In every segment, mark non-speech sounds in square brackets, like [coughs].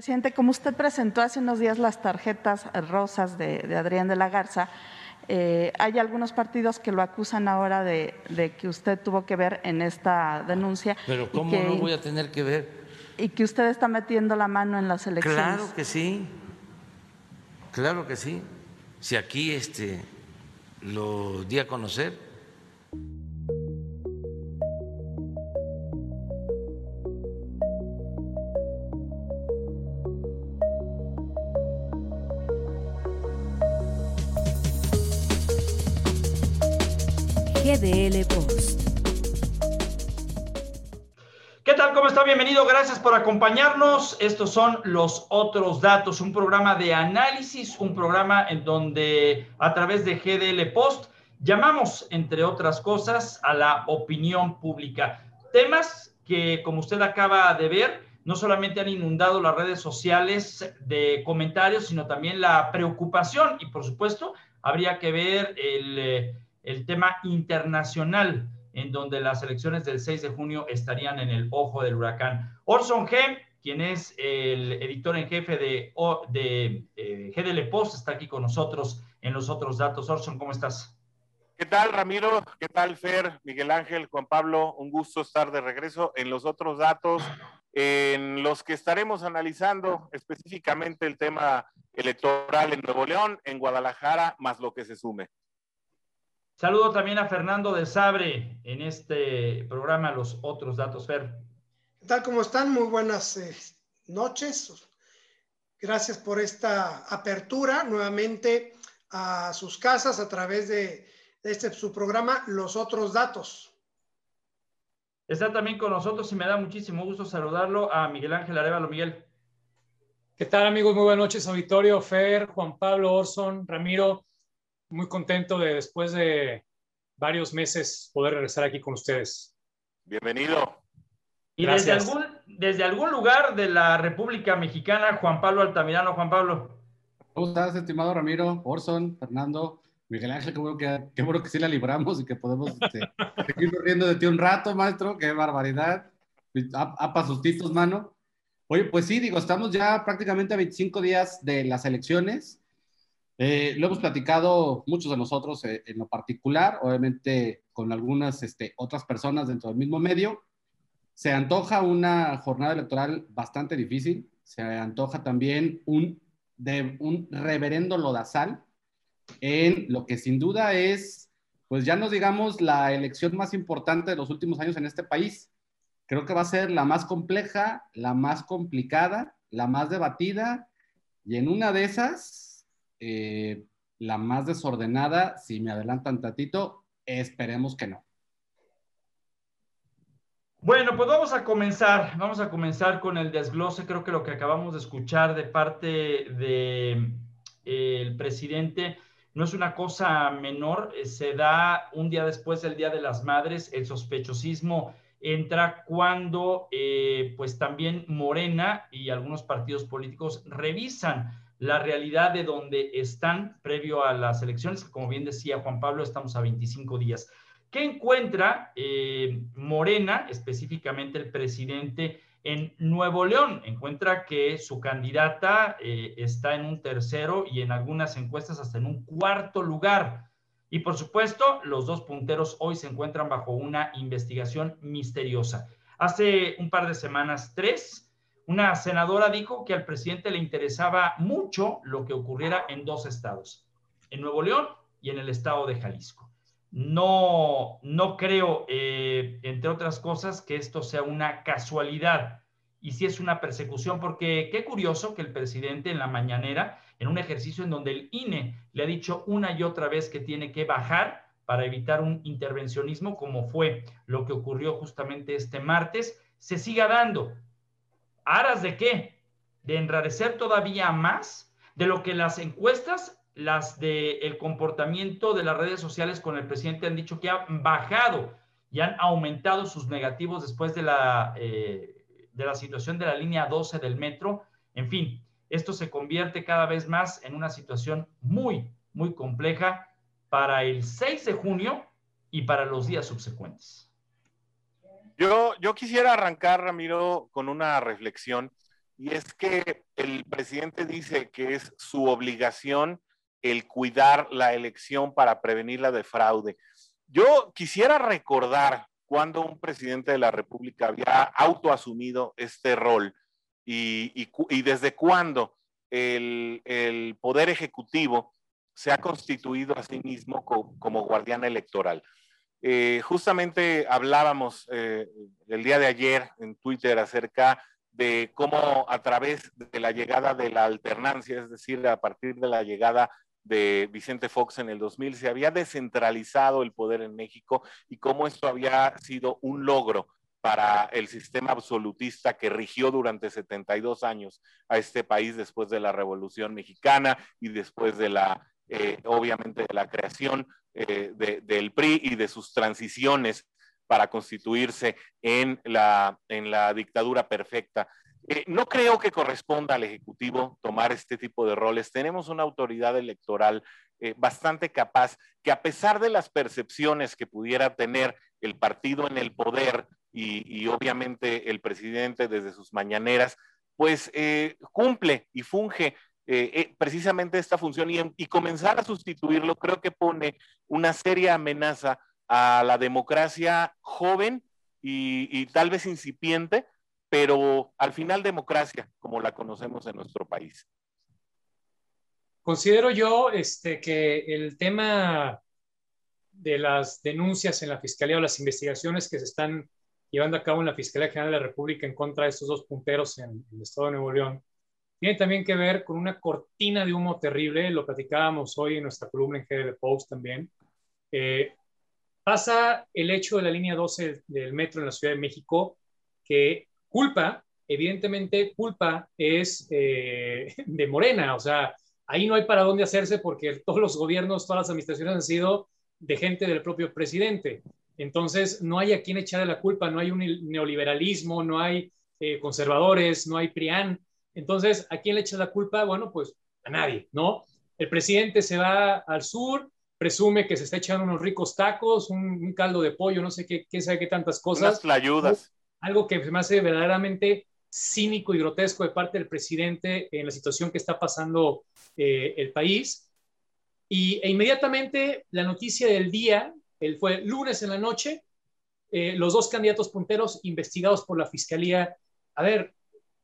Presidente, como usted presentó hace unos días las tarjetas rosas de, Adrián de la Garza, eh, hay algunos partidos que lo acusan ahora de, que usted tuvo que ver en esta denuncia. Pero ¿cómo no voy a tener que ver? Y que usted está metiendo la mano en las elecciones. Claro que sí, claro que sí. Si aquí este, lo di a conocer. GDL Post. ¿Qué tal? ¿Cómo está? Bienvenido. Gracias por acompañarnos. Estos son los otros datos, un programa de análisis, un programa en donde a través de GDL Post llamamos, entre otras cosas, a la opinión pública. Temas que, como usted acaba de ver, no solamente han inundado las redes sociales de comentarios, sino también la preocupación y, por supuesto, habría que ver el eh, el tema internacional, en donde las elecciones del 6 de junio estarían en el ojo del huracán. Orson G., quien es el editor en jefe de, de eh, GDL Post, está aquí con nosotros en los otros datos. Orson, ¿cómo estás? ¿Qué tal, Ramiro? ¿Qué tal, Fer, Miguel Ángel, Juan Pablo? Un gusto estar de regreso en los otros datos, en los que estaremos analizando específicamente el tema electoral en Nuevo León, en Guadalajara, más lo que se sume. Saludo también a Fernando de Sabre en este programa Los Otros Datos, Fer. ¿Qué tal? ¿Cómo están? Muy buenas eh, noches. Gracias por esta apertura nuevamente a sus casas a través de, este su programa Los Otros Datos. Está también con nosotros y me da muchísimo gusto saludarlo a Miguel Ángel Arevalo. Miguel. ¿Qué tal amigos? Muy buenas noches, auditorio, Fer, Juan Pablo, Orson, Ramiro muy contento de después de varios meses poder regresar aquí con ustedes. Bienvenido. Y desde algún, desde algún lugar de la República Mexicana, Juan Pablo Altamirano. Juan Pablo. ¿Cómo estás, estimado Ramiro, Orson, Fernando, Miguel Ángel? Qué bueno que, qué bueno que sí la libramos y que podemos este, [laughs] seguir riendo de ti un rato, maestro. Qué barbaridad. Apa sustitos, mano. Oye, pues sí, digo, estamos ya prácticamente a 25 días de las elecciones eh, lo hemos platicado muchos de nosotros eh, en lo particular, obviamente con algunas este, otras personas dentro del mismo medio. Se antoja una jornada electoral bastante difícil, se antoja también un, de, un reverendo lodazal en lo que sin duda es, pues ya nos digamos, la elección más importante de los últimos años en este país. Creo que va a ser la más compleja, la más complicada, la más debatida, y en una de esas, eh, la más desordenada, si me adelantan tantito, esperemos que no. Bueno, pues vamos a comenzar, vamos a comenzar con el desglose. Creo que lo que acabamos de escuchar de parte del eh, presidente no es una cosa menor, eh, se da un día después del Día de las Madres, el sospechosismo entra cuando pues también Morena y algunos partidos políticos revisan la realidad de donde están previo a las elecciones, como bien decía Juan Pablo, estamos a 25 días. ¿Qué encuentra eh, Morena, específicamente el presidente, en Nuevo León? Encuentra que su candidata eh, está en un tercero y en algunas encuestas hasta en un cuarto lugar. Y por supuesto, los dos punteros hoy se encuentran bajo una investigación misteriosa. Hace un par de semanas, tres, una senadora dijo que al presidente le interesaba mucho lo que ocurriera en dos estados, en Nuevo León y en el estado de Jalisco. No, no creo, eh, entre otras cosas, que esto sea una casualidad y si es una persecución, porque qué curioso que el presidente en la mañanera, en un ejercicio en donde el INE le ha dicho una y otra vez que tiene que bajar para evitar un intervencionismo, como fue lo que ocurrió justamente este martes, se siga dando ¿Aras de qué? De enrarecer todavía más de lo que las encuestas, las del el comportamiento de las redes sociales con el presidente han dicho que han bajado y han aumentado sus negativos después de la, eh, de la situación de la línea 12 del metro. En fin, esto se convierte cada vez más en una situación muy, muy compleja para el 6 de junio y para los días subsecuentes. Yo, quisiera arrancar, Ramiro, con una reflexión. y es que el presidente dice que es su obligación el cuidar la elección para prevenirla de fraude. Yo quisiera recordar cuando un presidente de la República había autoasumido este rol y, desde cuándo el, Poder Ejecutivo se ha constituido a sí mismo como, guardián electoral. Eh, justamente hablábamos eh, el día de ayer en Twitter acerca de cómo a través de la llegada de la alternancia, es decir, a partir de la llegada de Vicente Fox en el 2000, se había descentralizado el poder en México y cómo esto había sido un logro para el sistema absolutista que rigió durante 72 años a este país después de la Revolución Mexicana y después de la, eh, obviamente, de la creación eh, del PRI y de sus transiciones para constituirse en la, en la dictadura perfecta. Eh, no creo que corresponda al Ejecutivo tomar este tipo de roles. Tenemos una autoridad electoral bastante capaz que a pesar de las percepciones que pudiera tener el partido en el poder y, obviamente el presidente desde sus mañaneras, pues cumple y funge precisamente esta función y, comenzar a sustituirlo creo que pone una seria amenaza a la democracia joven y, tal vez incipiente, pero al final democracia, como la conocemos en nuestro país. Considero yo este, que el tema de las denuncias en la Fiscalía o las investigaciones que se están llevando a cabo en la Fiscalía General de la República en contra de estos dos punteros en, el Estado de Nuevo León, tiene también que ver con una cortina de humo terrible, lo platicábamos hoy en nuestra columna en GDL Post también, eh, pasa el hecho de la línea 12 del metro en la Ciudad de México, que culpa, evidentemente culpa es eh, de Morena, o sea, ahí no hay para dónde hacerse porque todos los gobiernos, todas las administraciones han sido de gente del propio presidente. Entonces, no hay a quien echarle la culpa, no hay un neoliberalismo, no hay eh, conservadores, no hay PRIAN. Entonces, ¿a quién le echa la culpa? Bueno, pues a nadie, ¿no? El presidente se va al sur, presume que se está echando unos ricos tacos, un, caldo de pollo, no sé qué, qué sabe qué tantas cosas. Unas ayudas. Algo que se me hace verdaderamente cínico y grotesco de parte del presidente en la situación que está pasando eh, el país. Y, e inmediatamente la noticia del día, él fue lunes en la noche, eh, los dos candidatos punteros investigados por la fiscalía. A ver,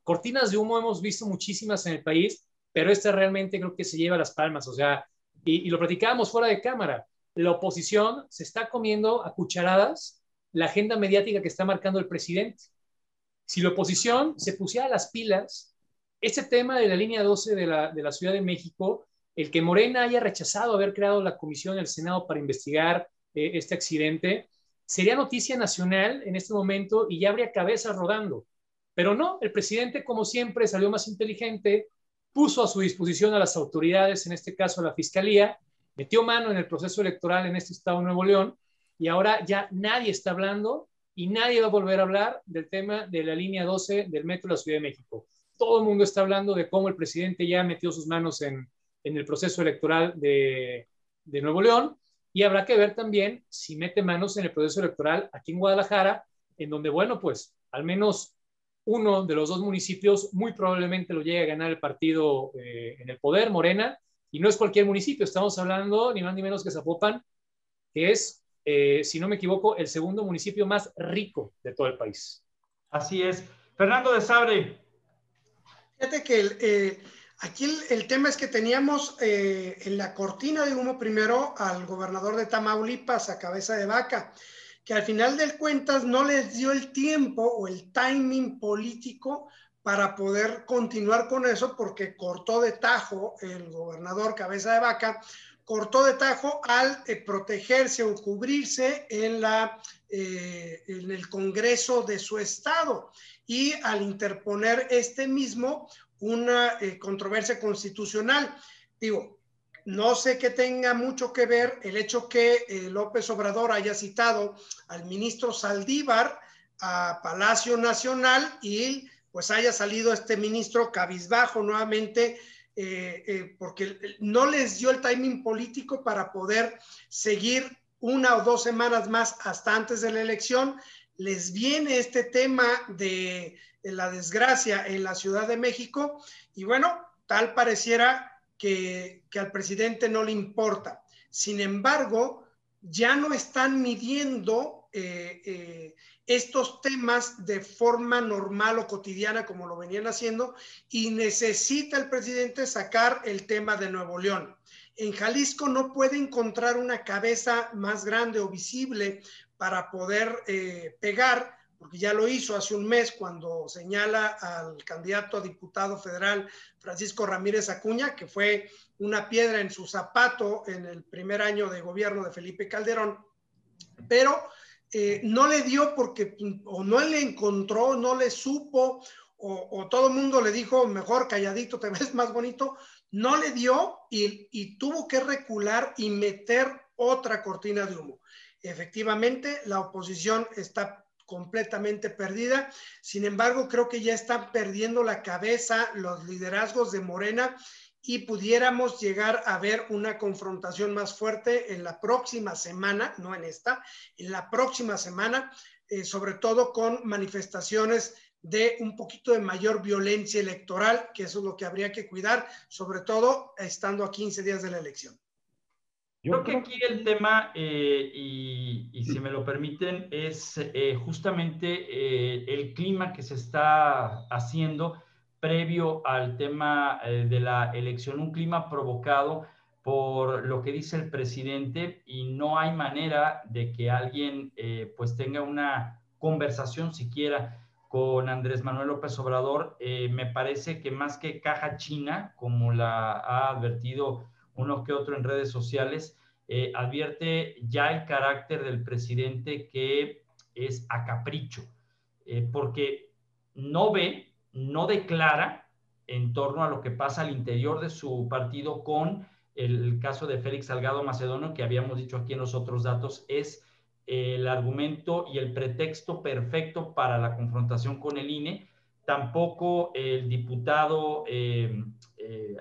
cortinas de humo hemos visto muchísimas en el país, pero esta realmente creo que se lleva las palmas. O sea, y, lo platicábamos fuera de cámara, la oposición se está comiendo a cucharadas la agenda mediática que está marcando el presidente. Si la oposición se pusiera las pilas, ese tema de la línea 12 de la, Ciudad de México, el que Morena haya rechazado haber creado la comisión del Senado para investigar eh, este accidente, sería noticia nacional en este momento y ya habría cabezas rodando. Pero no, el presidente, como siempre, salió más inteligente, puso a su disposición a las autoridades, en este caso a la Fiscalía, metió mano en el proceso electoral en este estado Nuevo León y ahora ya nadie está hablando y nadie va a volver a hablar del tema de la línea 12 del metro de la Ciudad de México. Todo el mundo está hablando de cómo el presidente ya metió sus manos en, en el proceso electoral de, de Nuevo León y habrá que ver también si mete manos en el proceso electoral aquí en Guadalajara, en donde, bueno, pues al menos uno de los dos municipios muy probablemente lo llegue a ganar el partido eh, en el poder, Morena, y no es cualquier municipio, estamos hablando ni más ni menos que Zapopan, que es, eh, si no me equivoco, el segundo municipio más rico de todo el país. Así es. Fernando de Sabre. Fíjate que eh, aquí el, el, tema es que teníamos en la cortina de humo primero al gobernador de Tamaulipas a cabeza de vaca que al final del cuentas no les dio el tiempo o el timing político para poder continuar con eso porque cortó de tajo el gobernador cabeza de vaca, cortó de tajo al eh, protegerse o cubrirse en, la, eh, en el Congreso de su estado y al interponer este mismo una eh, controversia constitucional. Digo, no sé que tenga mucho que ver el hecho que eh, López Obrador haya citado al ministro Saldívar a Palacio Nacional y pues haya salido este ministro cabizbajo nuevamente eh, eh, porque no les dio el timing político para poder seguir una o dos semanas más hasta antes de la elección. Les viene este tema de la desgracia en la Ciudad de México y bueno, tal pareciera que, al presidente no le importa. Sin embargo, ya no están midiendo eh, eh, estos temas de forma normal o cotidiana como lo venían haciendo y necesita el presidente sacar el tema de Nuevo León. En Jalisco no puede encontrar una cabeza más grande o visible para poder eh, pegar porque ya lo hizo hace un mes cuando señala al candidato a diputado federal Francisco Ramírez Acuña, que fue una piedra en su zapato en el primer año de gobierno de Felipe Calderón, pero eh, no le dio porque o no le encontró, no le supo, o, todo el mundo le dijo, mejor calladito, te [laughs] ves más bonito, no le dio y, y tuvo que recular y meter otra cortina de humo. Efectivamente, la oposición está completamente perdida. Sin embargo, creo que ya están perdiendo la cabeza los liderazgos de Morena y pudiéramos llegar a ver una confrontación más fuerte en la próxima semana, no en esta, en la próxima semana, eh, sobre todo con manifestaciones de un poquito de mayor violencia electoral, que eso es lo que habría que cuidar, sobre todo estando a 15 días de la elección. Creo que aquí el tema, eh, y, si me lo permiten, es eh, justamente eh, el clima que se está haciendo previo al tema de la elección, un clima provocado por lo que dice el presidente y no hay manera de que alguien pues tenga una conversación siquiera con Andrés Manuel López Obrador. me parece que más que caja china, como la ha advertido uno que otro en redes sociales, eh, advierte ya el carácter del presidente que es a capricho, eh, porque no ve, no declara en torno a lo que pasa al interior de su partido con el caso de Félix Salgado Macedonio, que habíamos dicho aquí en los otros datos, es el argumento y el pretexto perfecto para la confrontación con el INE. Tampoco el diputado eh,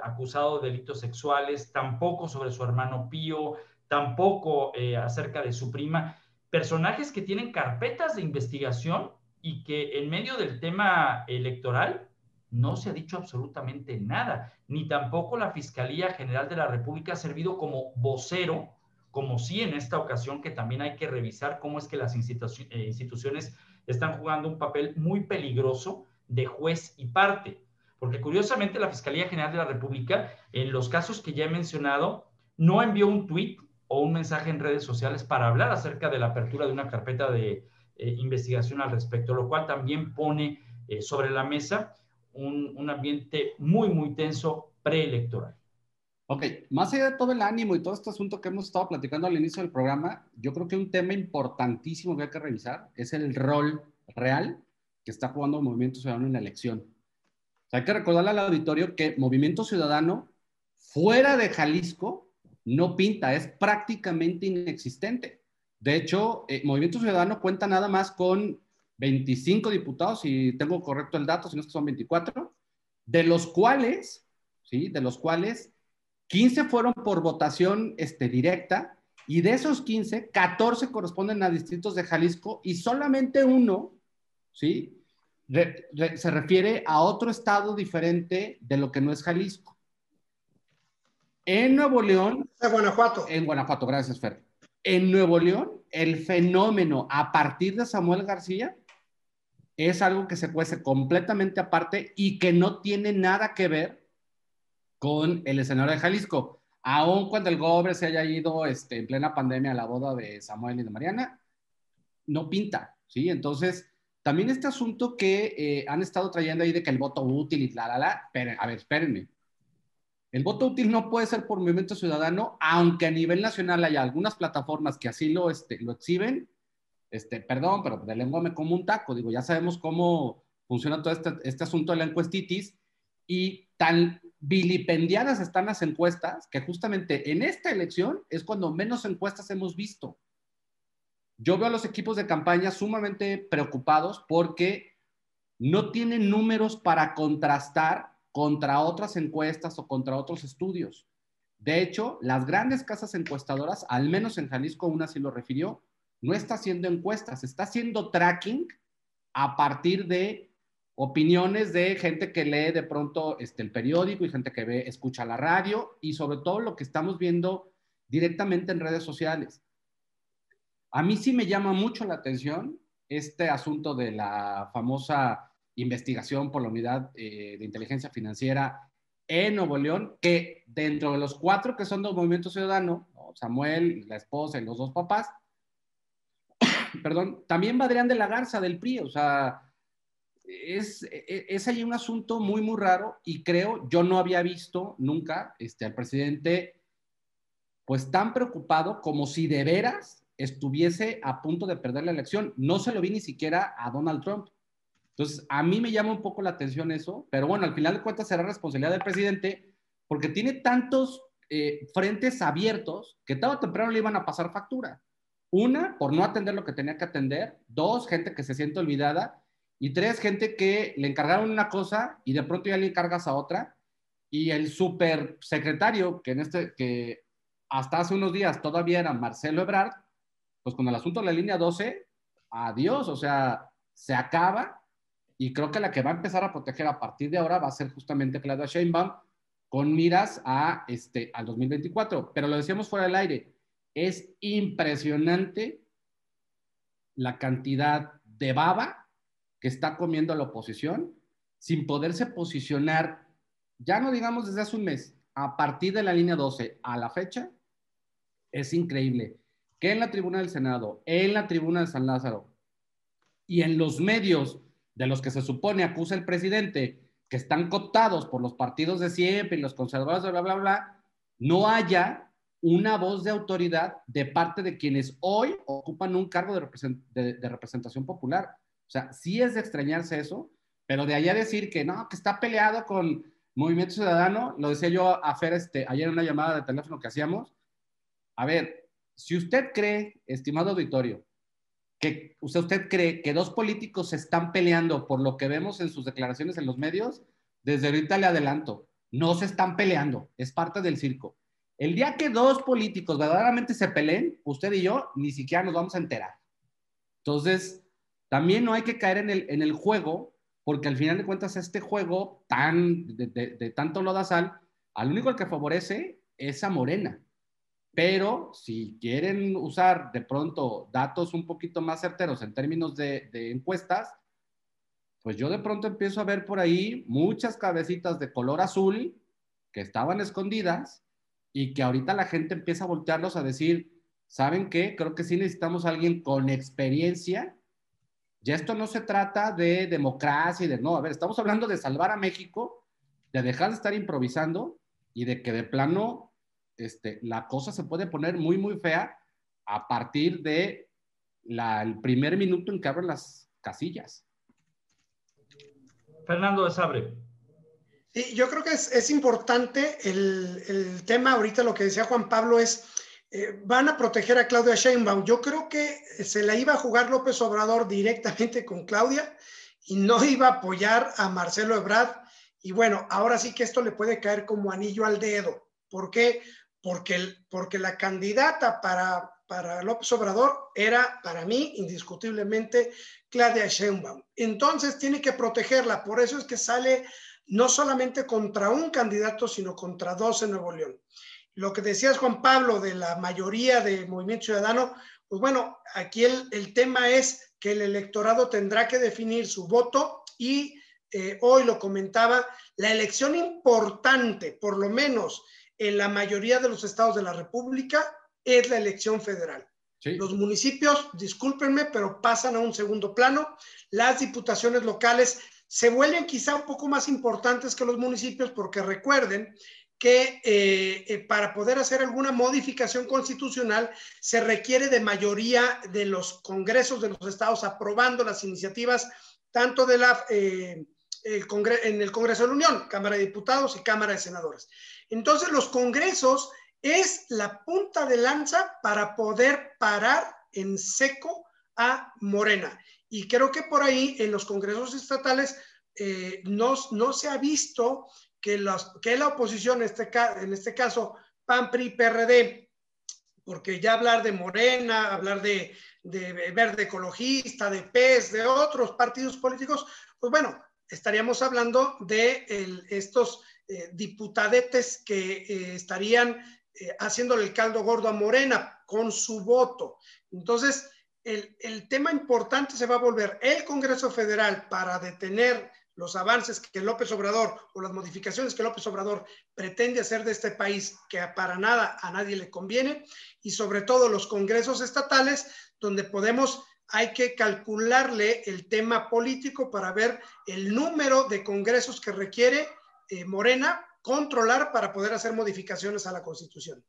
acusado de delitos sexuales, tampoco sobre su hermano Pío, tampoco eh, acerca de su prima, personajes que tienen carpetas de investigación y que en medio del tema electoral no se ha dicho absolutamente nada, ni tampoco la Fiscalía General de la República ha servido como vocero, como sí en esta ocasión que también hay que revisar cómo es que las eh, instituciones están jugando un papel muy peligroso de juez y parte. Porque curiosamente la Fiscalía General de la República, en los casos que ya he mencionado, no envió un tuit o un mensaje en redes sociales para hablar acerca de la apertura de una carpeta de eh, investigación al respecto, lo cual también pone eh, sobre la mesa un, un, ambiente muy, muy tenso preelectoral. Ok, más allá de todo el ánimo y todo este asunto que hemos estado platicando al inicio del programa, yo creo que un tema importantísimo que hay que revisar es el rol real que está jugando Movimiento Ciudadano en la elección. Hay que recordarle al auditorio que Movimiento Ciudadano, fuera de Jalisco, no pinta, es prácticamente inexistente. De hecho, eh, Movimiento Ciudadano cuenta nada más con 25 diputados, si tengo correcto el dato, si no es que son 24, de los cuales, ¿sí? De los cuales 15 fueron por votación este, directa y de esos 15, 14 corresponden a distritos de Jalisco y solamente uno, ¿sí? Se refiere a otro estado diferente de lo que no es Jalisco. En Nuevo León. En Guanajuato. En Guanajuato, gracias, Fer. En Nuevo León, el fenómeno a partir de Samuel García es algo que se cuece completamente aparte y que no tiene nada que ver con el escenario de Jalisco. Aun cuando el gobre se haya ido este, en plena pandemia a la boda de Samuel y de Mariana, no pinta, ¿sí? Entonces, también este asunto que eh, han estado trayendo ahí de que el voto útil y la, la, la, a ver, espérenme. El voto útil no puede ser por movimiento ciudadano, aunque a nivel nacional haya algunas plataformas que así lo, este, lo exhiben. Este, perdón, pero de lengua me como un taco. Digo, ya sabemos cómo funciona todo este, este asunto de la encuestitis y tan vilipendiadas están las encuestas que justamente en esta elección es cuando menos encuestas hemos visto. Yo veo a los equipos de campaña sumamente preocupados porque no tienen números para contrastar contra otras encuestas o contra otros estudios. De hecho, las grandes casas encuestadoras, al menos en Jalisco una sí lo refirió, no está haciendo encuestas, está haciendo tracking a partir de opiniones de gente que lee de pronto este, el periódico y gente que ve, escucha la radio y sobre todo lo que estamos viendo directamente en redes sociales. A mí sí me llama mucho la atención este asunto de la famosa investigación por la unidad eh, de inteligencia financiera en Nuevo León, que dentro de los cuatro que son del Movimiento Ciudadano, Samuel, la esposa y los dos papás, [coughs] perdón, también va Adrián de la Garza del PRI, o sea, es, e, es, ahí un asunto muy, muy raro y creo, yo no había visto nunca este, al presidente pues tan preocupado como si de veras estuviese a punto de perder la elección. No se lo vi ni siquiera a Donald Trump. Entonces, a mí me llama un poco la atención eso, pero bueno, al final de cuentas será responsabilidad del presidente porque tiene tantos eh, frentes abiertos que tarde o temprano le iban a pasar factura. Una, por no atender lo que tenía que atender. Dos, gente que se siente olvidada. Y tres, gente que le encargaron una cosa y de pronto ya le encargas a otra. Y el super secretario, que, en este, que hasta hace unos días todavía era Marcelo Ebrard, pues con el asunto de la línea 12, adiós, o sea, se acaba. Y creo que la que va a empezar a proteger a partir de ahora va a ser justamente Claudia Sheinbaum, con miras a este, al 2024. Pero lo decíamos fuera del aire, es impresionante la cantidad de baba que está comiendo la oposición sin poderse posicionar, ya no digamos desde hace un mes, a partir de la línea 12 a la fecha, es increíble que en la tribuna del Senado, en la tribuna de San Lázaro y en los medios de los que se supone acusa el presidente que están cooptados por los partidos de siempre y los conservadores, bla, bla, bla, no haya una voz de autoridad de parte de quienes hoy ocupan un cargo de, representación popular. O sea, sí es de extrañarse eso, pero de allá decir que no, que está peleado con Movimiento Ciudadano, lo decía yo a Fer este, ayer en una llamada de teléfono que hacíamos. A ver, si usted cree, estimado auditorio, que usted, usted cree que dos políticos se están peleando por lo que vemos en sus declaraciones en los medios, desde ahorita le adelanto, no se están peleando, es parte del circo. El día que dos políticos verdaderamente se peleen, usted y yo ni siquiera nos vamos a enterar. Entonces, también no hay que caer en el, en el juego, porque al final de cuentas este juego tan, de, de, de tanto lodazal, al único que favorece es a Morena. Pero si quieren usar de pronto datos un poquito más certeros en términos de, encuestas, pues yo de pronto empiezo a ver por ahí muchas cabecitas de color azul que estaban escondidas y que ahorita la gente empieza a voltearlos a decir, ¿saben qué? Creo que sí necesitamos alguien con experiencia. Ya esto no se trata de democracia y de no, a ver, estamos hablando de salvar a México, de dejar de estar improvisando y de que de plano este, la cosa se puede poner muy, muy fea a partir de el primer minuto en que abren las casillas. Fernando de Sabre. Sí, yo creo que es, importante el, tema, ahorita lo que decía Juan Pablo es, eh, van a proteger a Claudia Sheinbaum. Yo creo que se la iba a jugar López Obrador directamente con Claudia y no iba a apoyar a Marcelo Ebrard. Y bueno, ahora sí que esto le puede caer como anillo al dedo. ¿Por qué? Porque, porque la candidata para, para López Obrador era, para mí, indiscutiblemente, Claudia Sheinbaum. Entonces tiene que protegerla, por eso es que sale no solamente contra un candidato, sino contra dos en Nuevo León. Lo que decías, Juan Pablo, de la mayoría de Movimiento Ciudadano, pues bueno, aquí el, el tema es que el electorado tendrá que definir su voto y eh, hoy lo comentaba, la elección importante, por lo menos en la mayoría de los estados de la República es la elección federal. Los municipios, discúlpenme, pero pasan a un segundo plano. Las diputaciones locales se vuelven quizá un poco más importantes que los municipios porque recuerden que eh, eh, para poder hacer alguna modificación constitucional se requiere de mayoría de los congresos de los estados aprobando las iniciativas tanto de la, eh, en el Congreso de la Unión, Cámara de Diputados y Cámara de Senadores. Entonces, los congresos es la punta de lanza para poder parar en seco a Morena. Y creo que por ahí en los congresos estatales eh, no, se ha visto que, los, que la oposición, en este, en este caso PAN, PRI, PRD, porque ya hablar de Morena, hablar de, de Verde Ecologista, de PES, de otros partidos políticos, pues bueno, estaríamos hablando de estos eh, diputadetes que eh, estarían eh, haciéndole el caldo gordo a Morena con su voto. Entonces, el, el, tema importante se va a volver el Congreso Federal para detener los avances que López Obrador o las modificaciones que López Obrador pretende hacer de este país, que para nada a nadie le conviene, y sobre todo los congresos estatales, donde podemos hay que calcularle el tema político para ver el número de congresos que requiere eh, Morena controlar para poder hacer modificaciones a la Constitución.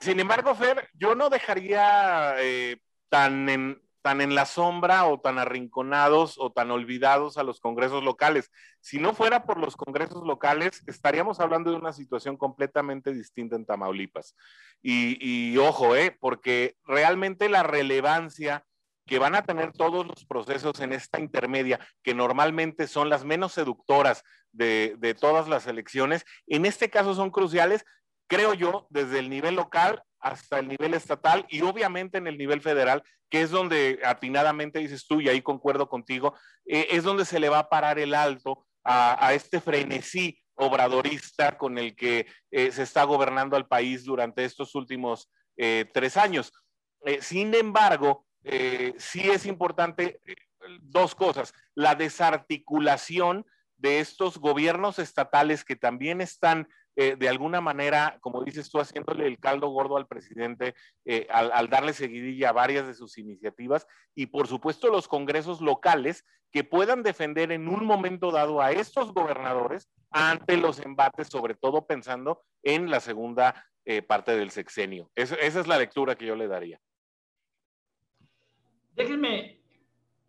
Sin embargo, Fer, yo no dejaría eh, tan, en, tan en la sombra o tan arrinconados o tan olvidados a los congresos locales. Si no fuera por los congresos locales, estaríamos hablando de una situación completamente distinta en Tamaulipas. Y, y ojo, eh, porque realmente la relevancia que van a tener todos los procesos en esta intermedia, que normalmente son las menos seductoras de, todas las elecciones, en este caso son cruciales, creo yo, desde el nivel local hasta el nivel estatal y obviamente en el nivel federal, que es donde atinadamente dices tú, y ahí concuerdo contigo, eh, es donde se le va a parar el alto a, este frenesí obradorista con el que eh, se está gobernando al país durante estos últimos eh, tres años. sin embargo, eh, sí es importante eh, dos cosas. La desarticulación de estos gobiernos estatales que también están eh, de alguna manera, como dices tú, haciéndole el caldo gordo al presidente al, darle seguidilla a varias de sus iniciativas y por supuesto los congresos locales que puedan defender en un momento dado a estos gobernadores ante los embates, sobre todo pensando en la segunda parte del sexenio. esa es la lectura que yo le daría. Déjenme,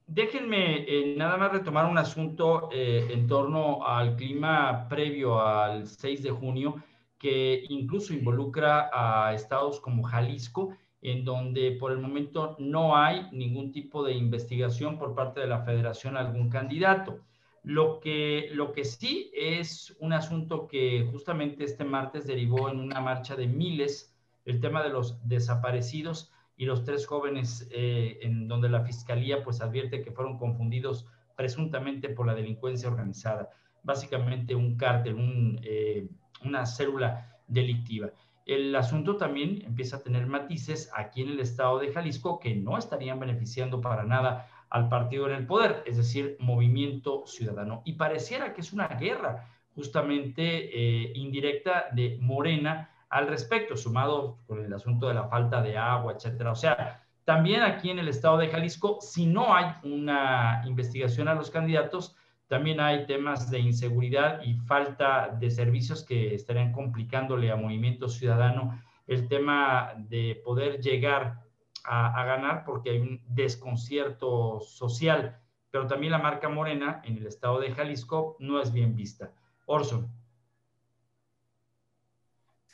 déjenme eh, nada más retomar un asunto eh, en torno al clima previo al 6 de junio, que incluso involucra a estados como Jalisco, en donde por el momento no hay ningún tipo de investigación por parte de la federación a algún candidato. Lo que, lo que sí es un asunto que justamente este martes derivó en una marcha de miles, el tema de los desaparecidos y los tres jóvenes eh, en donde la fiscalía pues advierte que fueron confundidos presuntamente por la delincuencia organizada, básicamente un cártel, eh, una célula delictiva. El asunto también empieza a tener matices aquí en el estado de Jalisco que no estarían beneficiando para nada al partido en el poder, es decir, movimiento ciudadano. Y pareciera que es una guerra justamente eh, indirecta de Morena al respecto, sumado con el asunto de la falta de agua, etcétera. O sea, también aquí en el estado de Jalisco, si no hay una investigación a los candidatos, también hay temas de inseguridad y falta de servicios que estarían complicándole a Movimiento Ciudadano el tema de poder llegar a, a ganar porque hay un desconcierto social, pero también la marca Morena en el estado de Jalisco no es bien vista. Orson.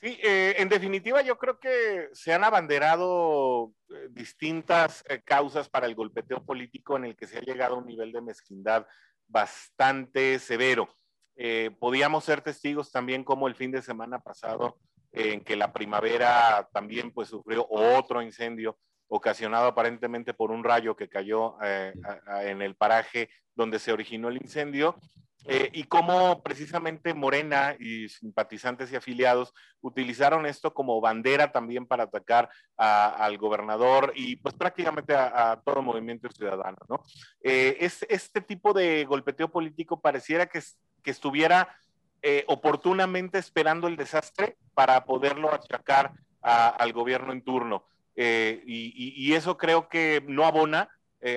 Sí, eh, en definitiva yo creo que se han abanderado eh, distintas eh, causas para el golpeteo político en el que se ha llegado a un nivel de mezquindad bastante severo. podíamos ser testigos también como el fin de semana pasado en que la primavera también pues sufrió otro incendio ocasionado aparentemente por un rayo que cayó en el paraje donde se originó el incendio eh, y cómo precisamente Morena y simpatizantes y afiliados utilizaron esto como bandera también para atacar al gobernador y pues prácticamente a, todo movimiento ciudadano, ¿no? Eh, es, este tipo de golpeteo político pareciera que, que estuviera eh, oportunamente esperando el desastre para poderlo achacar al gobierno en turno. Y, eso creo que no abona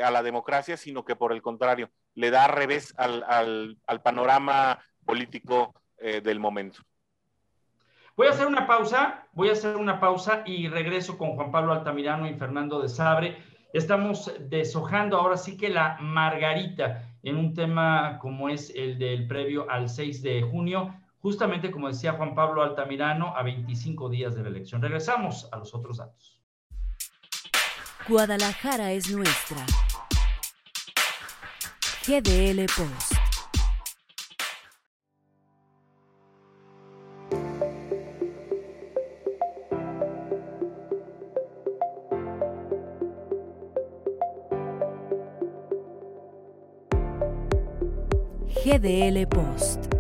a la democracia, sino que por el contrario, le da revés al, panorama político eh, del momento. Voy a hacer una pausa, voy a hacer una pausa y regreso con Juan Pablo Altamirano y Fernando de Sabre. Estamos deshojando ahora sí que la margarita en un tema como es el del previo al 6 de junio, justamente como decía Juan Pablo Altamirano, a 25 días de la elección. Regresamos a los otros datos. Guadalajara es nuestra. GDL Post. GDL Post.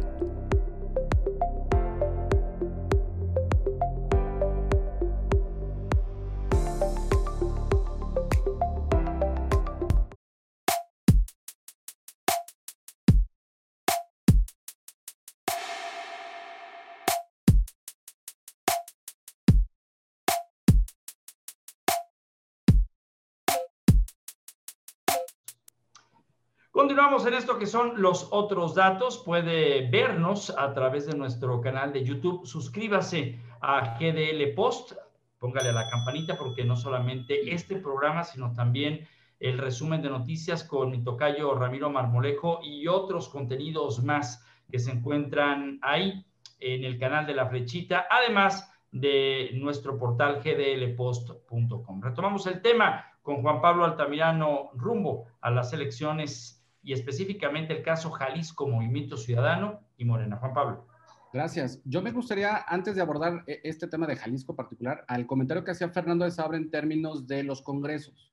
En esto que son los otros datos. Puede vernos a través de nuestro canal de YouTube. Suscríbase a GDL Post. Póngale a la campanita porque no solamente este programa, sino también el resumen de noticias con mi tocayo Ramiro Marmolejo y otros contenidos más que se encuentran ahí en el canal de la flechita, además de nuestro portal gdlpost.com. Retomamos el tema con Juan Pablo Altamirano rumbo a las elecciones y específicamente el caso Jalisco Movimiento Ciudadano y Morena. Juan Pablo. Gracias. Yo me gustaría, antes de abordar e, este tema de Jalisco particular, al comentario que hacía Fernando de Sabre en términos de los congresos.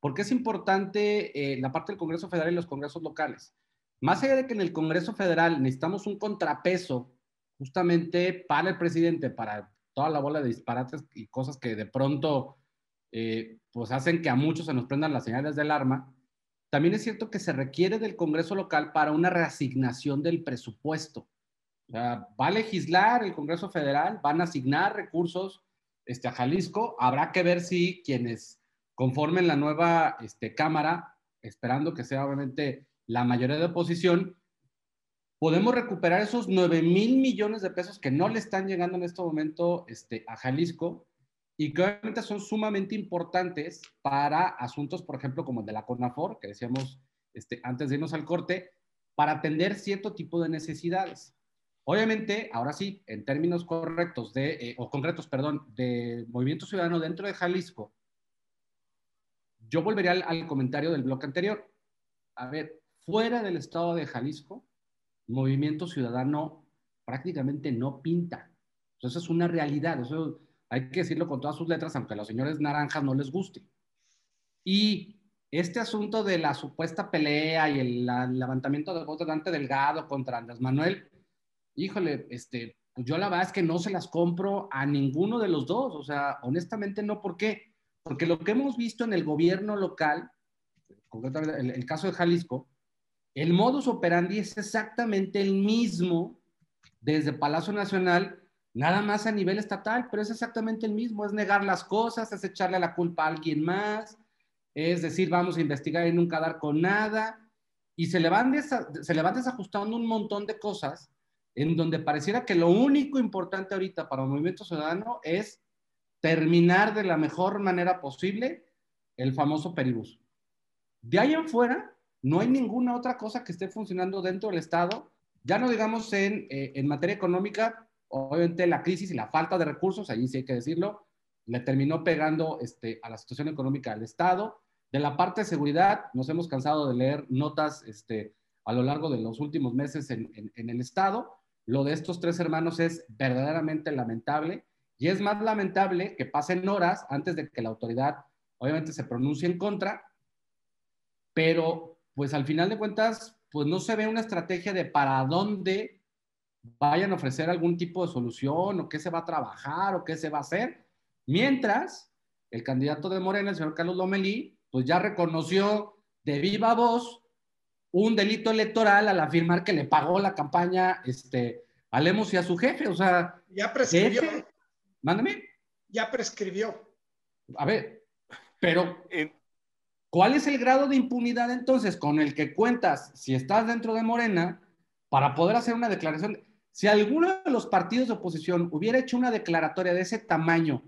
Porque es importante eh, la parte del Congreso Federal y los congresos locales. Más allá de que en el Congreso Federal necesitamos un contrapeso justamente para el presidente, para toda la bola de disparates y cosas que de pronto eh, pues hacen que a muchos se nos prendan las señales del arma, también es cierto que se requiere del Congreso local para una reasignación del presupuesto. va a legislar el Congreso Federal, van a asignar recursos este, a Jalisco. Habrá que ver si quienes conformen la nueva este, Cámara, esperando que sea obviamente la mayoría de oposición, podemos recuperar esos 9 mil millones de pesos que no le están llegando en este momento este, a Jalisco y que obviamente son sumamente importantes para asuntos, por ejemplo, como el de la CONAFOR, que decíamos este, antes de irnos al corte, para atender cierto tipo de necesidades. Obviamente, ahora sí, en términos correctos de, eh, o concretos, perdón, de Movimiento Ciudadano dentro de Jalisco, yo volvería al, al comentario del bloque anterior. A ver, fuera del estado de Jalisco, Movimiento Ciudadano prácticamente no pinta. Entonces es una realidad. Eso hay que decirlo con todas sus letras, aunque a los señores naranjas no les guste. Y este asunto de la supuesta pelea y el, levantamiento de voz de Dante Delgado contra Andrés Manuel, híjole, este, pues yo la verdad es que no se las compro a ninguno de los dos, o sea, honestamente no, ¿por qué? Porque lo que hemos visto en el gobierno local, concretamente el, el caso de Jalisco, el modus operandi es exactamente el mismo desde Palacio Nacional nada más a nivel estatal, pero es exactamente el mismo, es negar las cosas, es echarle la culpa a alguien más, es decir, vamos a investigar y nunca dar con nada, y se le van, se le desajustando un montón de cosas en donde pareciera que lo único importante ahorita para el movimiento ciudadano es terminar de la mejor manera posible el famoso peribus. De ahí en fuera, no hay ninguna otra cosa que esté funcionando dentro del Estado, ya no digamos en, eh, en materia económica, obviamente la crisis y la falta de recursos, allí sí hay que decirlo, le terminó pegando este, a la situación económica del Estado. De la parte de seguridad, nos hemos cansado de leer notas este, a lo largo de los últimos meses en, en, el Estado. Lo de estos tres hermanos es verdaderamente lamentable y es más lamentable que pasen horas antes de que la autoridad obviamente se pronuncie en contra, pero pues al final de cuentas, pues no se ve una estrategia de para dónde vayan a ofrecer algún tipo de solución o qué se va a trabajar o qué se va a hacer. Mientras, el candidato de Morena, el señor Carlos Lomelí, pues ya reconoció de viva voz un delito electoral al afirmar que le pagó la campaña este, a Lemos y a su jefe. O sea, ya prescribió. mándame. Ya prescribió. A ver, pero ¿cuál es el grado de impunidad entonces con el que cuentas si estás dentro de Morena para poder hacer una declaración? Si alguno de los partidos de oposición hubiera hecho una declaratoria de ese tamaño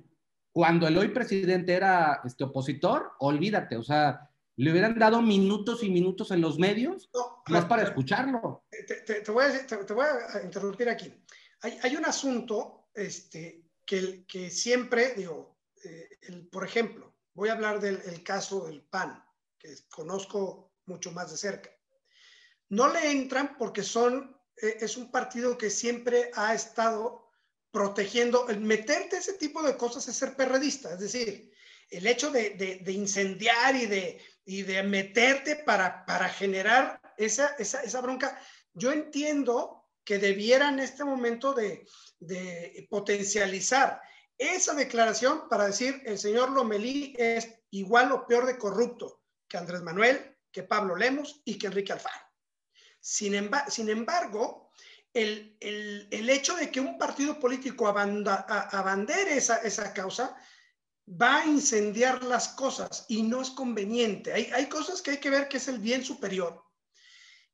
cuando el hoy presidente era este opositor, olvídate, o sea, le hubieran dado minutos y minutos en los medios más para escucharlo. Te, voy a, interrumpir aquí. Hay, un asunto este, que, que siempre, digo, eh, por ejemplo, voy a hablar del caso del PAN, que conozco mucho más de cerca. No le entran porque son es un partido que siempre ha estado protegiendo. El meterte ese tipo de cosas es ser perredista, es decir, el hecho de, incendiar y de, y de meterte para, para generar esa, esa, esa, bronca, yo entiendo que debiera en este momento de, potencializar esa declaración para decir el señor Lomelí es igual o peor de corrupto que Andrés Manuel, que Pablo Lemos y que Enrique Alfaro. Sin, embargo, el, hecho de que un partido político abandere esa, esa causa va a incendiar las cosas y no es conveniente. Hay, hay cosas que hay que ver que es el bien superior.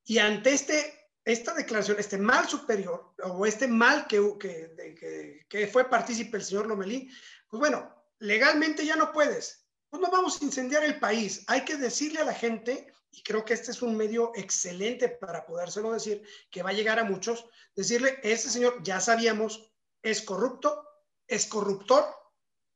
Y ante este, esta declaración, este mal superior o este mal que, que, que, fue partícipe el señor Lomelí, pues bueno, legalmente ya no puedes. Pues no vamos a incendiar el país. Hay que decirle a la gente, y creo que este es un medio excelente para podérselo decir, que va a llegar a muchos, decirle, ese señor ya sabíamos, es corrupto, es corruptor,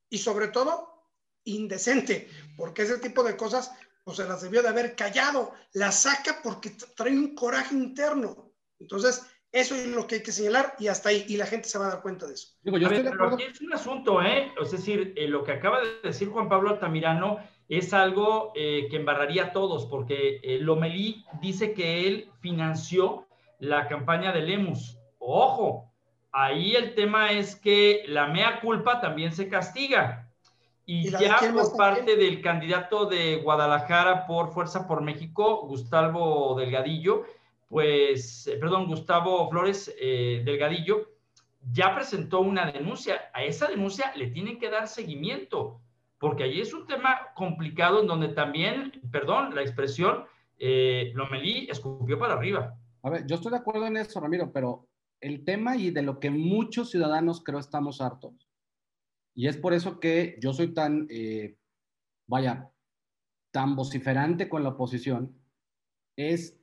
y sobre todo indecente, porque ese tipo de cosas pues se las debió de haber callado, la saca porque trae un coraje interno. Entonces, eso es lo que hay que señalar y hasta ahí, y la gente se va a dar cuenta de eso. Digo, yo pero aquí es un asunto, ¿eh? Es decir, eh, lo que acaba de decir Juan Pablo Altamirano es algo eh, que embarraría a todos, porque eh, Lomelí dice que él financió la campaña de Lemus. Ojo, Ahí el tema es que la mea culpa también se castiga. Y, ya por parte del candidato de Guadalajara por Fuerza por México, Gustavo Delgadillo, pues, eh, perdón, Gustavo Flores eh, Delgadillo, ya presentó una denuncia. A esa denuncia le tienen que dar seguimiento, porque ahí es un tema complicado en donde también, perdón, la expresión, eh, Lomelí escupió para arriba. A ver, yo estoy de acuerdo en eso, Ramiro, pero el tema y de lo que muchos ciudadanos creo estamos hartos. Y es por eso que yo soy tan, eh, vaya, tan vociferante con la oposición, es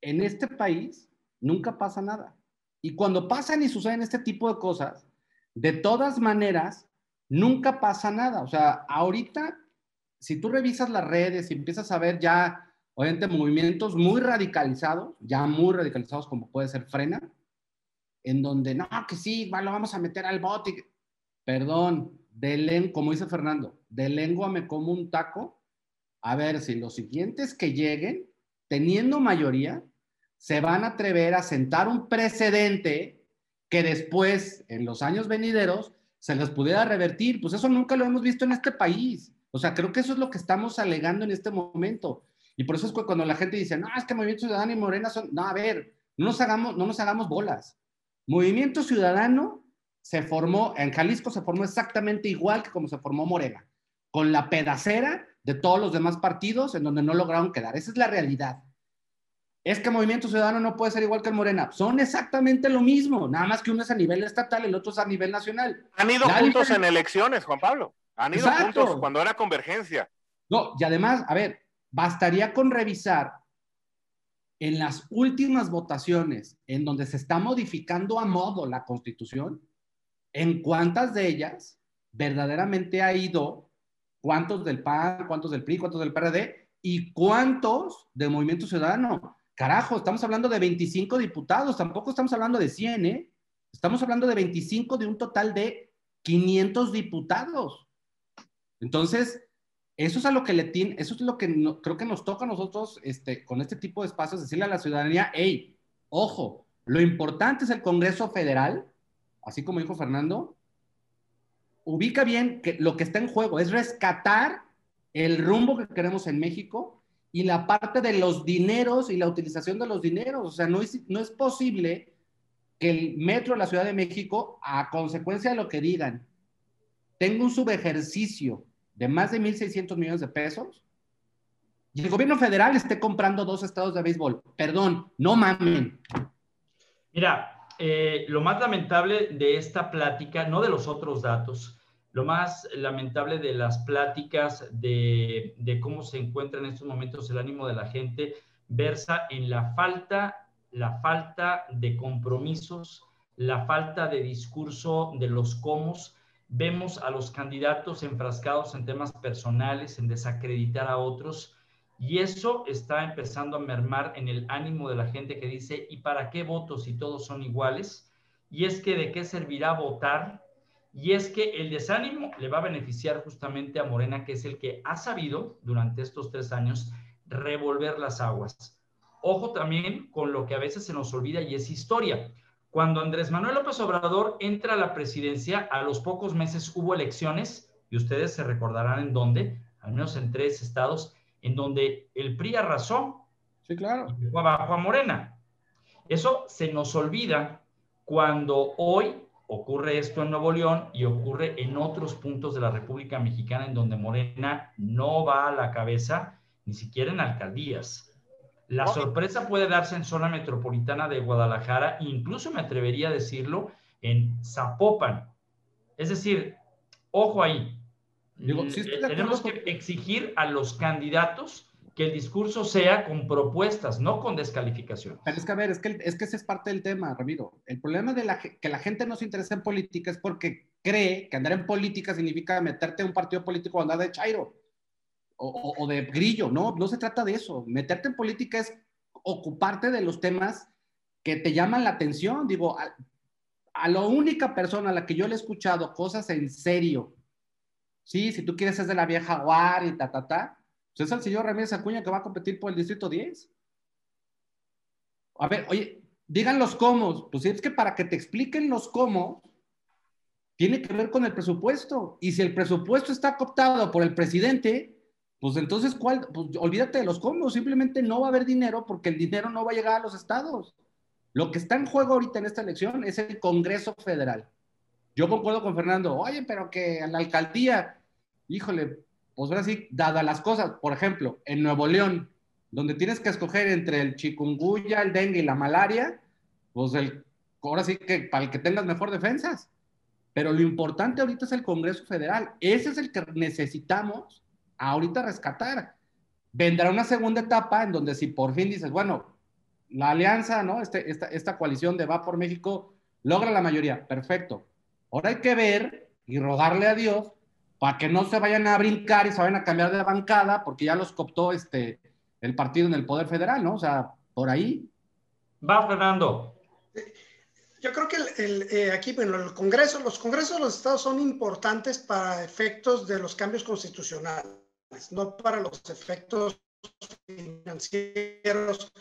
en este país nunca pasa nada. Y cuando pasan y suceden este tipo de cosas, de todas maneras, nunca pasa nada. O sea, ahorita, si tú revisas las redes y empiezas a ver ya, obviamente, movimientos muy radicalizados, ya muy radicalizados como puede ser Frena, en donde, no, que sí, lo vamos a meter al bote. Perdón, de como dice Fernando, de lengua me como un taco. A ver si los siguientes que lleguen, teniendo mayoría, se van a atrever a sentar un precedente que después, en los años venideros, se les pudiera revertir. Pues eso nunca lo hemos visto en este país. O sea, creo que eso es lo que estamos alegando en este momento. Y por eso es cuando la gente dice, no, es que Movimiento Ciudadano y Morena son, no, a ver, no hagamos, no nos hagamos bolas. Movimiento Ciudadano se formó, en Jalisco se formó exactamente igual que como se formó Morena, con la pedacera de todos los demás partidos en donde no lograron quedar. Esa es la realidad. Es que Movimiento Ciudadano no puede ser igual que el Morena. Son exactamente lo mismo, nada más que uno es a nivel estatal el otro es a nivel nacional. Han ido juntos en elecciones, Juan Pablo. Han ido juntos cuando era convergencia. No, y además, a ver, bastaría con revisar en las últimas votaciones en donde se está modificando a modo la constitución, en cuántas de ellas verdaderamente ha ido, cuántos del PAN, cuántos del PRI, cuántos del PRD y cuántos del Movimiento Ciudadano. Carajo, estamos hablando de 25 diputados, tampoco estamos hablando de 100, ¿eh? Estamos hablando de 25 de un total de 500 diputados. Entonces, eso es a lo que le tiene, eso es lo que creo que nos toca a nosotros este, con este tipo de espacios, decirle a la ciudadanía, hey, ojo, lo importante es el Congreso Federal, así como dijo Fernando, ubica bien que lo que está en juego es rescatar el rumbo que queremos en México y la parte de los dineros y la utilización de los dineros. O sea, no es, posible que el metro de la Ciudad de México, a consecuencia de lo que digan, tenga un subejercicio de más de 1.600 millones de pesos y el gobierno federal esté comprando dos estados de béisbol. Perdón, no mamen. Mira, eh, lo más lamentable de esta plática, no de los otros datos, lo más lamentable de las pláticas de, cómo se encuentra en estos momentos el ánimo de la gente, versa en la falta, la falta de compromisos, la falta de discurso de los comos vemos a los candidatos enfrascados en temas personales, en desacreditar a otros, y eso está empezando a mermar en el ánimo de la gente que dice, ¿y para qué voto si todos son iguales? Y es que de qué servirá votar, y es que el desánimo le va a beneficiar justamente a Morena, que es el que ha sabido durante estos tres años revolver las aguas. ojo también con lo que a veces se nos olvida y es historia. Cuando Andrés Manuel López Obrador entra a la presidencia, a los pocos meses hubo elecciones, y ustedes se recordarán en dónde, al menos en tres estados, en donde el PRI arrasó. Sí, claro. Abajo a Morena. Eso se nos olvida cuando hoy ocurre esto en Nuevo León y ocurre en otros puntos de la República Mexicana en donde Morena no va a la cabeza, ni siquiera en alcaldías. La sorpresa puede darse en zona metropolitana de Guadalajara, incluso me atrevería a decirlo en Zapopan. Es decir, ojo ahí. Mm, tenemos que exigir a los candidatos que el discurso sea con propuestas, no con descalificación. Pero es que, a ver, es que, es que ese es parte del tema, Ramiro. El problema de la, que la gente no se interesa en política es porque cree que andar en política significa meterte en un partido político o andar de chairo o, de grillo, no, no se trata de eso. Meterte en política es ocuparte de los temas que te llaman la atención. Digo, a, la única persona a la que yo le he escuchado cosas en serio, sí, si tú quieres es de la vieja Guar y ta, ta, ta, pues es el señor Ramírez Acuña que va a competir por el Distrito 10. A ver, oye, digan los cómo. Pues es que para que te expliquen los cómo, tiene que ver con el presupuesto. Y si el presupuesto está cooptado por el presidente, pues entonces, ¿cuál? Pues olvídate de los combos, simplemente no va a haber dinero porque el dinero no va a llegar a los estados. Lo que está en juego ahorita en esta elección es el Congreso Federal. Yo concuerdo con Fernando, oye, pero que a la alcaldía, híjole, pues ahora sí, dadas las cosas, por ejemplo, en Nuevo León, donde tienes que escoger entre el chikungunya, el dengue y la malaria, pues ahora sí que para el que tengas mejor defensas. Pero lo importante ahorita es el Congreso Federal. Ese es el que necesitamos ahorita rescatar. Vendrá una segunda etapa en donde si por fin dices, bueno, la alianza, ¿no? Este, esta, esta coalición de Va por México logra la mayoría, perfecto. Ahora hay que ver y rogarle a Dios para que no se vayan a brincar y se vayan a cambiar de bancada porque ya los cooptó este, el partido en el Poder Federal, ¿no? O sea, por ahí. Va, Fernando. Yo creo que el, eh, aquí, bueno, el Congreso, los congresos de los estados son importantes para efectos de los cambios constitucionales no para los efectos financieros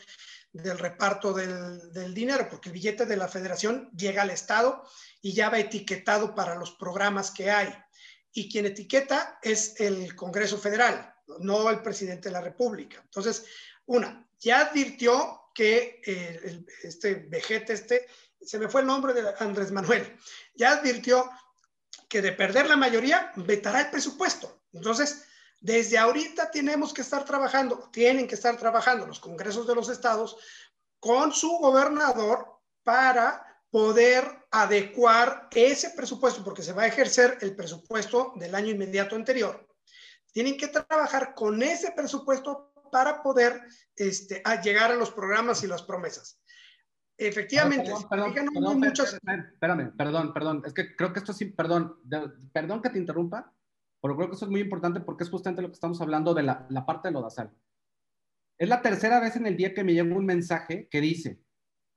del reparto del, dinero, porque el billete de la federación llega al Estado y ya va etiquetado para los programas que hay. Y quien etiqueta es el Congreso Federal, no el presidente de la República. Entonces, una, ya advirtió que eh, este vejete, este, se me fue el nombre de Andrés Manuel, ya advirtió que de perder la mayoría, vetará el presupuesto. Entonces, desde ahorita tenemos que estar trabajando, tienen que estar trabajando los congresos de los estados con su gobernador para poder adecuar ese presupuesto, porque se va a ejercer el presupuesto del año inmediato anterior. Tienen que trabajar con ese presupuesto para poder este, llegar a los programas y las promesas. Efectivamente, perdón, perdón, espérame, perdón, perdón, es que creo que esto sí, perdón, perdón que te interrumpa, pero creo que eso es muy importante porque es justamente lo que estamos hablando de la, la parte de lo sal. Es la tercera vez en el día que me llega un mensaje que dice,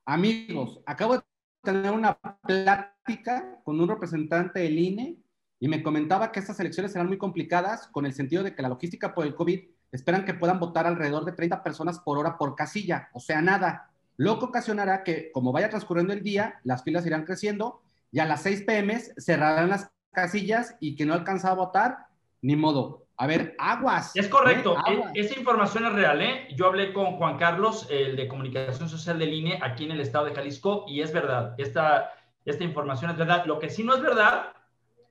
amigos, acabo de tener una plática con un representante del INE y me comentaba que estas elecciones serán muy complicadas con el sentido de que la logística por el COVID esperan que puedan votar alrededor de 30 personas por hora por casilla, o sea, nada. Lo que ocasionará que, como vaya transcurriendo el día, las filas irán creciendo y a las 6 pm cerrarán las casillas y que no alcanza a votar, ni modo. A ver, aguas. Es correcto, ¿eh? esa información es real. ¿eh? Yo hablé con Juan Carlos, el de Comunicación Social del INE, aquí en el estado de Jalisco, y es verdad, esta, esta información es verdad. Lo que sí no es verdad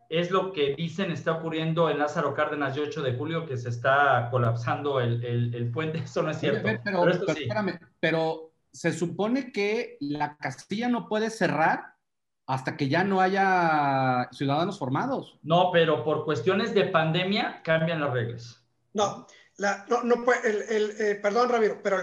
es lo que dicen está ocurriendo en Lázaro Cárdenas de 8 de julio, que se está colapsando el, el, puente. [laughs] Eso no es cierto. pero, espérame, pero se supone que la Castilla no puede cerrar hasta que ya no haya ciudadanos formados. No, pero por cuestiones de pandemia cambian las reglas. No, la, no, no el, eh, perdón, Ramiro, pero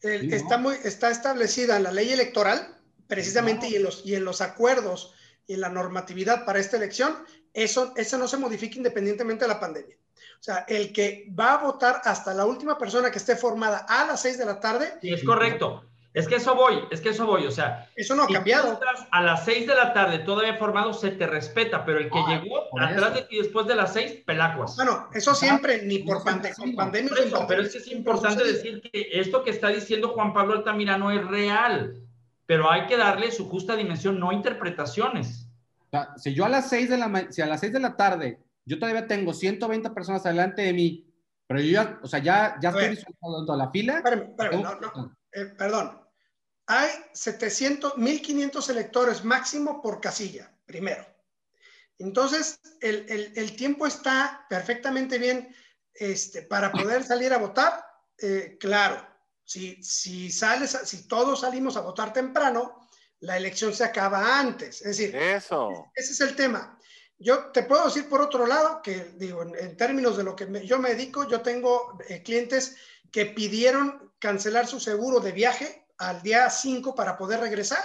está, muy, está establecida en la ley electoral, precisamente, y, en los, y en los acuerdos y en la normatividad para esta elección, eso, eso no se modifica independientemente de la pandemia. O sea, el que va a votar hasta la última persona que esté formada a las seis de la tarde. Sí, es correcto. Es que eso voy, es que eso voy, o sea. Eso no ha si cambiado. Estás a las 6 de la tarde todavía formado, se te respeta, pero el que Ah, llegó atrás eso. de ti después de las 6, pelacuas. Bueno, eso siempre, ni no por es pande- así, con no. pandemia. Por eso, pero pandemia, es que es importante decir que esto que está diciendo Juan Pablo Altamirano es real, pero hay que darle su justa dimensión, no interpretaciones. O sea, si yo a las 6 de la si a las 6 de la tarde yo todavía tengo 120 personas adelante de mí, pero yo ya, o sea, ya, ya estoy visualizando la fila. Espérame, espérame, tengo- no, no, eh, perdón. Hay 700, 1500 electores máximo por casilla, primero. Entonces, el, el- el tiempo está perfectamente bien este, para poder salir a votar. Eh, claro, si, si, sales, si todos salimos a votar temprano, la elección se acaba antes. Es decir, Eso. ese es el tema. Yo te puedo decir por otro lado que, digo, en, en términos de lo que me- yo me dedico, yo tengo eh, clientes que pidieron cancelar su seguro de viaje al día 5 para poder regresar,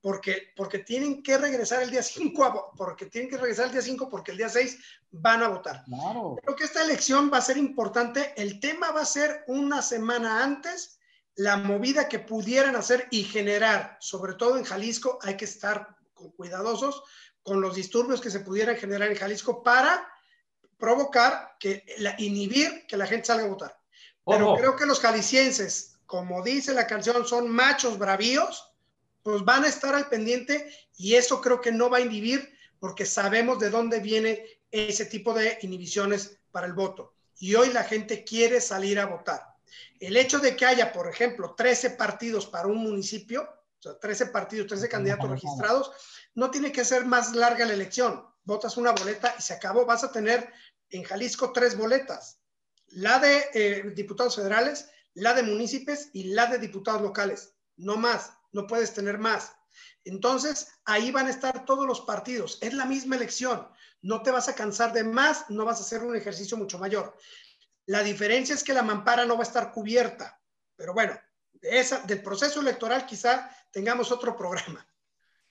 porque, porque tienen que regresar el día 5, a vo- porque tienen que regresar el día 5 porque el día 6 van a votar. Claro. Creo que esta elección va a ser importante. El tema va a ser una semana antes, la movida que pudieran hacer y generar, sobre todo en Jalisco, hay que estar cu- cuidadosos con los disturbios que se pudieran generar en Jalisco para provocar que la, inhibir que la gente salga a votar. Pero Ojo. creo que los jaliscienses, como dice la canción, son machos bravíos, pues van a estar al pendiente y eso creo que no va a inhibir porque sabemos de dónde viene ese tipo de inhibiciones para el voto. Y hoy la gente quiere salir a votar. El hecho de que haya, por ejemplo, 13 partidos para un municipio, o sea, 13 partidos, 13 candidatos registrados, no tiene que ser más larga la elección. Votas una boleta y se acabó. Vas a tener en Jalisco tres boletas. La de eh, diputados federales, la de municipios y la de diputados locales. No más, no puedes tener más. Entonces, ahí van a estar todos los partidos. Es la misma elección. No te vas a cansar de más, no vas a hacer un ejercicio mucho mayor. La diferencia es que la mampara no va a estar cubierta. Pero bueno, esa, del proceso electoral quizá tengamos otro programa.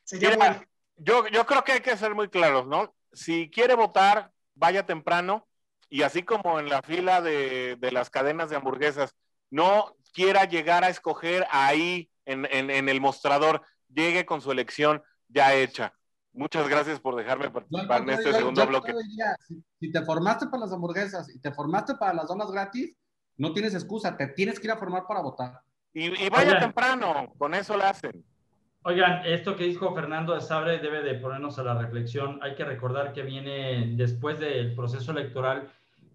Sería Mira, bueno. yo, yo creo que hay que ser muy claros, ¿no? Si quiere votar, vaya temprano y así como en la fila de, de las cadenas de hamburguesas, no quiera llegar a escoger ahí en, en, en el mostrador, llegue con su elección ya hecha. Muchas gracias por dejarme participar en este yo- segundo yo bloque. diría, si, si te formaste para las hamburguesas y te formaste para las donas gratis, no tienes excusa, te tienes que ir a formar para votar. Y, y vaya Oigan. temprano, con eso lo hacen. Oigan, esto que dijo Fernando de Sabre debe de ponernos a la reflexión. Hay que recordar que viene después del proceso electoral,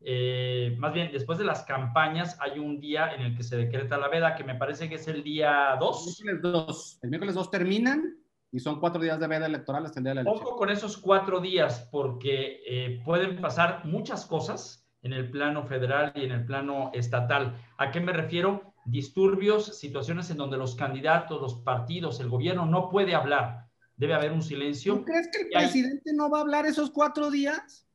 eh, más bien después de las campañas, hay un día en el que se decreta la veda, que me parece que es el día El 2. miércoles 2, el miércoles 2 terminan y son cuatro días de veda electoral hasta el día de la elección. Ojo con esos cuatro días, porque eh, pueden pasar muchas cosas en el plano federal y en el plano estatal. ¿A qué me refiero? Disturbios, situaciones en donde los candidatos, los partidos, el gobierno no puede hablar. Debe haber un silencio. ¿Tú crees que el Y hay- presidente no va a hablar esos cuatro días?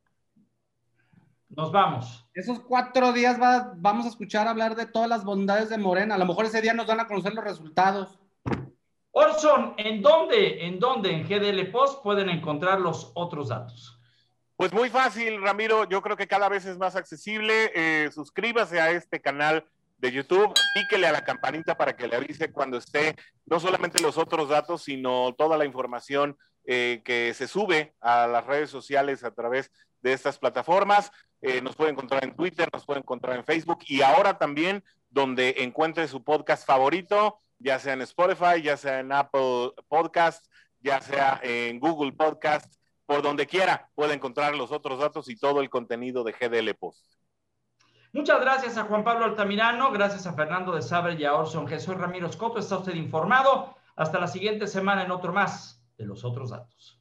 Nos vamos. Esos cuatro días va- vamos a escuchar hablar de todas las bondades de Morena. A lo mejor ese día nos van a conocer los resultados. Orson, ¿en dónde, en dónde en GDL Post pueden encontrar los otros datos? Pues muy fácil, Ramiro. Yo creo que cada vez es más accesible. Eh, suscríbase a este canal de YouTube, píquele a la campanita para que le avise cuando esté no solamente los otros datos, sino toda la información eh, que se sube a las redes sociales a través de estas plataformas. Eh, nos puede encontrar en Twitter, nos puede encontrar en Facebook y ahora también donde encuentre su podcast favorito, ya sea en Spotify, ya sea en Apple Podcast, ya sea en Google Podcast, por donde quiera puede encontrar los otros datos y todo el contenido de GDL Post. Muchas gracias a Juan Pablo Altamirano, gracias a Fernando de Sabre y a Orson Jesús Ramiro Escoto. Está usted informado. Hasta la siguiente semana en otro más de los otros datos.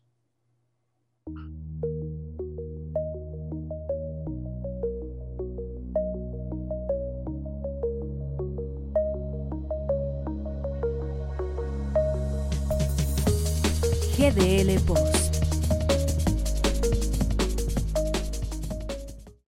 GDL Post.